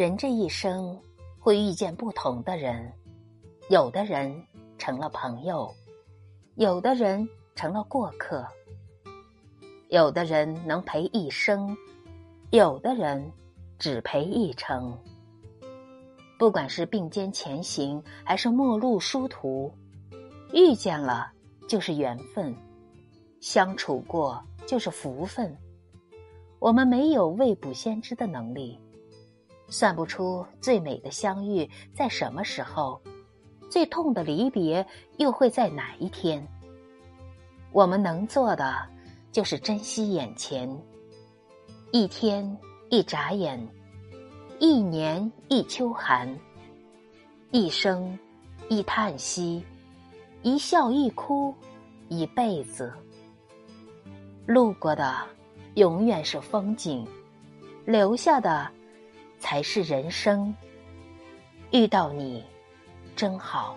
人这一生会遇见不同的人，有的人成了朋友，有的人成了过客，有的人能陪一生，有的人只陪一程。不管是并肩前行，还是陌路殊途，遇见了就是缘分，相处过就是福分。我们没有未卜先知的能力，算不出最美的相遇在什么时候，最痛的离别又会在哪一天。我们能做的就是珍惜眼前，一天一眨眼。一年一秋寒，一生一叹息，一笑一哭，一辈子。路过的永远是风景，留下的才是人生。遇到你，真好。